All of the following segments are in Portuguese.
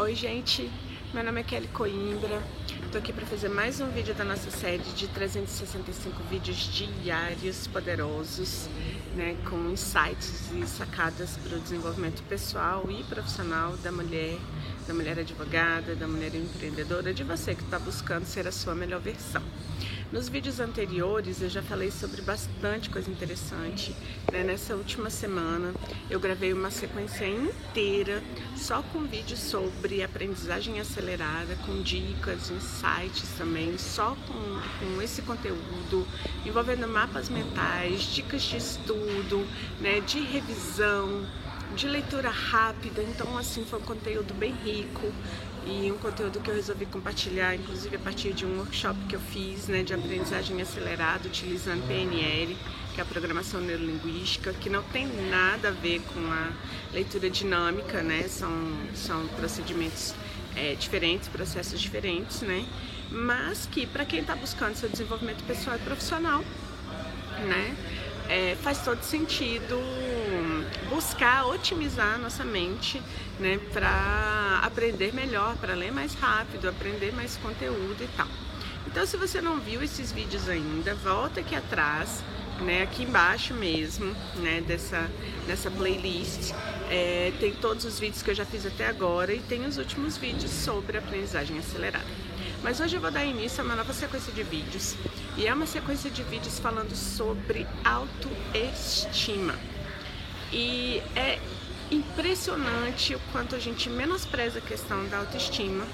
Oi gente, meu nome é Kelly Coimbra, estou aqui para fazer mais um vídeo da nossa série de 365 vídeos diários poderosos, né, com insights e sacadas para o desenvolvimento pessoal e profissional da mulher, da mulher advogada, da mulher empreendedora, de você que está buscando ser a sua melhor versão. Nos vídeos anteriores eu já falei sobre bastante coisa interessante. Né? Nessa última semana eu gravei uma sequência inteira só com vídeos sobre aprendizagem acelerada, com dicas, insights também, só com, com esse conteúdo, envolvendo mapas mentais, dicas de estudo, né? de revisão, de leitura rápida. Então, assim, foi um conteúdo bem rico e um conteúdo que eu resolvi compartilhar, inclusive a partir de um workshop que eu fiz né, de aprendizagem acelerada utilizando PNL, que é a programação neurolinguística, que não tem nada a ver com a leitura dinâmica, né? São, são procedimentos é, diferentes, processos diferentes, né? Mas que para quem está buscando seu desenvolvimento pessoal e profissional, né? É, faz todo sentido buscar otimizar a nossa mente, né, para aprender melhor, para ler mais rápido, aprender mais conteúdo e tal. Então, se você não viu esses vídeos ainda, volta aqui atrás, né, aqui embaixo mesmo, né, dessa, dessa playlist. É, tem todos os vídeos que eu já fiz até agora e tem os últimos vídeos sobre aprendizagem acelerada. Mas hoje eu vou dar início a uma nova sequência de vídeos e é uma sequência de vídeos falando sobre autoestima. E é impressionante o quanto a gente menospreza a questão da autoestima,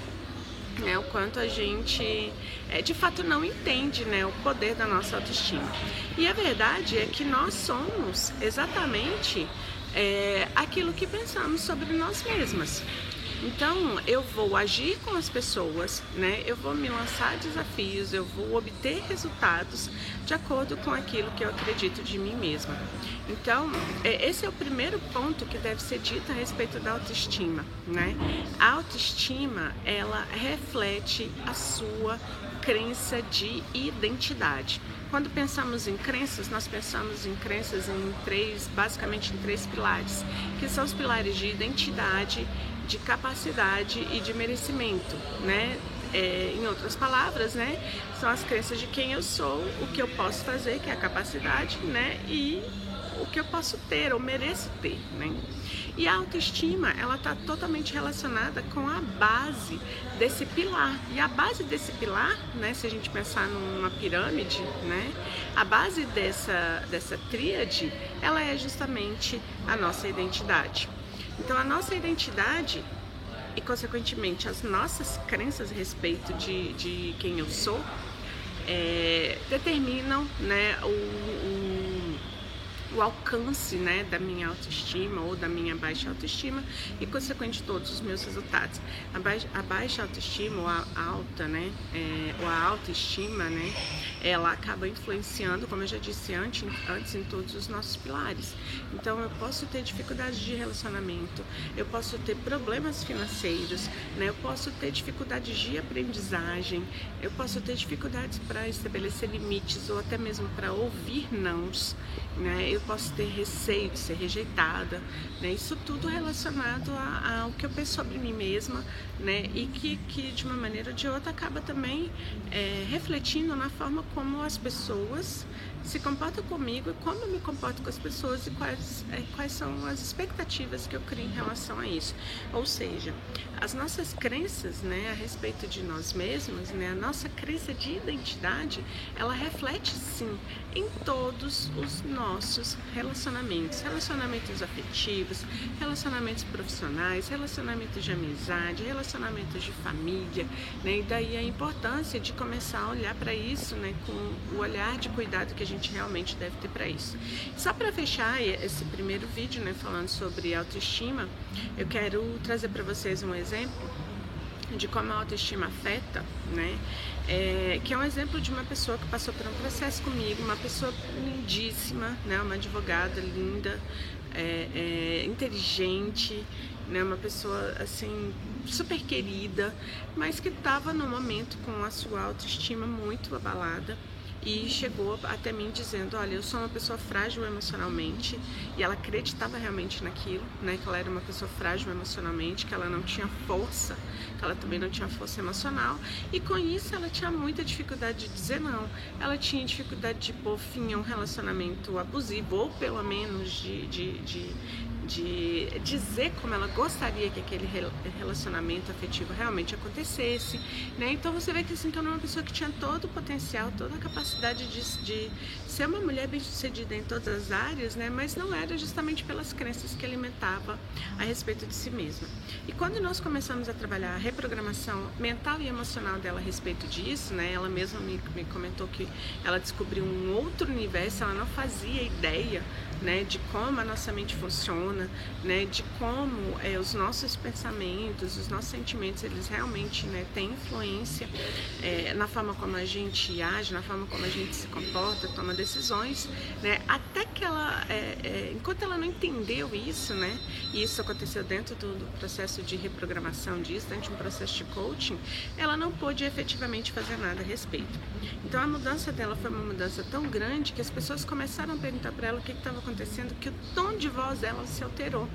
né? O quanto a gente é, de fato não entende né, o poder da nossa autoestima. E a verdade é que nós somos exatamente é, aquilo que pensamos sobre nós mesmas. Então, eu vou agir com as pessoas, né? Eu vou me lançar desafios, eu vou obter resultados de acordo com aquilo que eu acredito de mim mesma. Então, é, esse é o primeiro ponto que deve ser dito a respeito da autoestima, né? A autoestima, ela reflete a sua crença de identidade. Quando pensamos em crenças, nós pensamos em crenças em três, basicamente em três pilares, que são os pilares de identidade, de capacidade e de merecimento, né? É, em outras palavras, né? São as crenças de quem eu sou, o que eu posso fazer, que é a capacidade, né? E o que eu posso ter ou mereço ter, né? E a autoestima, ela está totalmente relacionada com a base desse pilar. E a base desse pilar, né, se a gente pensar numa pirâmide, né, a base dessa, dessa tríade, ela é justamente a nossa identidade. Então, a nossa identidade e, consequentemente, as nossas crenças a respeito de, de quem eu sou é, determinam né, o, o o alcance né, da minha autoestima ou da minha baixa autoestima e, consequente, todos os meus resultados. A baixa, a baixa autoestima ou a alta, né, é, ou a autoestima, né, ela acaba influenciando, como eu já disse antes, antes, em todos os nossos pilares. Então, eu posso ter dificuldades de relacionamento, eu posso ter problemas financeiros, né, eu posso ter dificuldades de aprendizagem, eu posso ter dificuldades para estabelecer limites ou até mesmo para ouvir nãos, né, eu posso ter receio de ser rejeitada, né? Isso tudo relacionado ao que eu penso sobre mim mesma, né? E que, que de uma maneira ou de outra acaba também é, refletindo na forma como as pessoas se comportam comigo e como eu me comporto com as pessoas e quais, é, quais são as expectativas que eu crio em relação a isso. Ou seja, as nossas crenças, né, a respeito de nós mesmos, né, a nossa crença de identidade, ela reflete sim em todos os nossos relacionamentos, relacionamentos afetivos, relacionamentos profissionais, relacionamentos de amizade, relacionamentos de família, né? E daí a importância de começar a olhar para isso, né, com o olhar de cuidado que a gente realmente deve ter para isso. Só para fechar esse primeiro vídeo, né, falando sobre autoestima, eu quero trazer para vocês um exemplo de como a autoestima afeta, né? É, que é um exemplo de uma pessoa que passou por um processo comigo, uma pessoa lindíssima, né? Uma advogada linda, é, é, inteligente, né? Uma pessoa assim super querida, mas que estava no momento com a sua autoestima muito abalada e chegou até mim dizendo, olha, eu sou uma pessoa frágil emocionalmente. E ela acreditava realmente naquilo, né, que ela era uma pessoa frágil emocionalmente, que ela não tinha força, que ela também não tinha força emocional. E com isso ela tinha muita dificuldade de dizer não, ela tinha dificuldade de pôr fim a um relacionamento abusivo ou pelo menos de, de, de de dizer como ela gostaria que aquele relacionamento afetivo realmente acontecesse, né? Então você vê que assim, tornou uma pessoa que tinha todo o potencial, toda a capacidade de, de ser uma mulher bem-sucedida em todas as áreas, né? Mas não era justamente pelas crenças que alimentava a respeito de si mesma. E quando nós começamos a trabalhar a reprogramação mental e emocional dela a respeito disso, né? Ela mesma me, me comentou que ela descobriu um outro universo, ela não fazia ideia né, de como a nossa mente funciona, né, de como é, os nossos pensamentos, os nossos sentimentos, eles realmente né, têm influência é, na forma como a gente age, na forma como a gente se comporta, toma decisões, né, até que ela, é, é enquanto ela não entendeu isso, né, e isso aconteceu dentro do, do processo de reprogramação disso, dentro de um processo de coaching, ela não pôde efetivamente fazer nada a respeito. Então a mudança dela foi uma mudança tão grande que as pessoas começaram a perguntar para ela o que estava acontecendo que o tom de voz dela se alterou.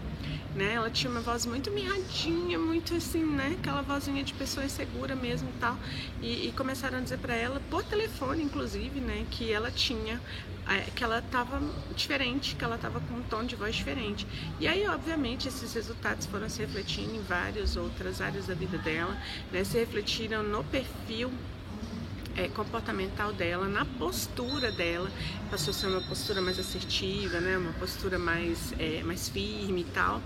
Né? Ela tinha uma voz muito mirradinha, muito assim, né? Aquela vozinha de pessoa insegura mesmo tal. E, e começaram a dizer para ela, por telefone inclusive, né? Que ela tinha, é, que ela estava diferente, que ela estava com um tom de voz diferente. E aí, obviamente, esses resultados foram se refletindo em várias outras áreas da vida dela, né? Se refletiram no perfil é, comportamental dela, na postura dela, passou a ser uma postura mais assertiva, né, uma postura mais, é, mais firme e tal.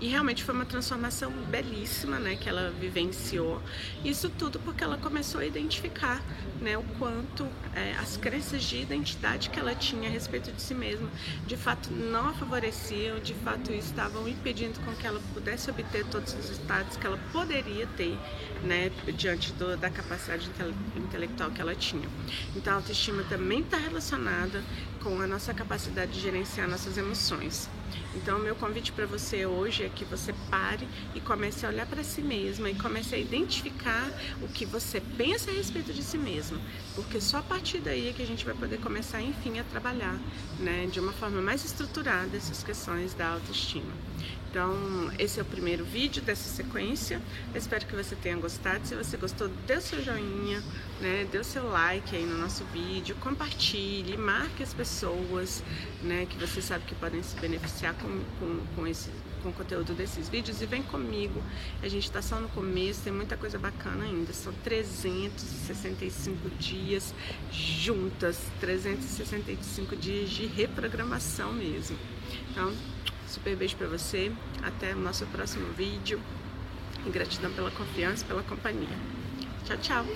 E realmente foi uma transformação belíssima né, que ela vivenciou. Isso tudo porque ela começou a identificar né, o quanto é, as crenças de identidade que ela tinha a respeito de si mesma de fato não a favoreciam, de fato estavam impedindo com que ela pudesse obter todos os resultados que ela poderia ter né, diante do, da capacidade intelectual que ela tinha. Então a autoestima também está relacionada com a nossa capacidade de gerenciar nossas emoções. Então, meu convite para você hoje é que você pare e comece a olhar para si mesma e comece a identificar o que você pensa a respeito de si mesma, porque só a partir daí é que a gente vai poder começar, enfim, a trabalhar, né, de uma forma mais estruturada essas questões da autoestima. Então, esse é o primeiro vídeo dessa sequência. Eu espero que você tenha gostado. Se você gostou, dê o seu joinha, né? Dê o seu like aí no nosso vídeo, compartilhe, marque as pessoas, né? Que você sabe que podem se beneficiar com, com, com esse com o conteúdo desses vídeos e vem comigo. A gente está só no começo, tem muita coisa bacana ainda. São 365 dias juntas, 365 dias de reprogramação mesmo. Então, Super beijo para você. Até o nosso próximo vídeo. E gratidão pela confiança, pela companhia. Tchau, tchau.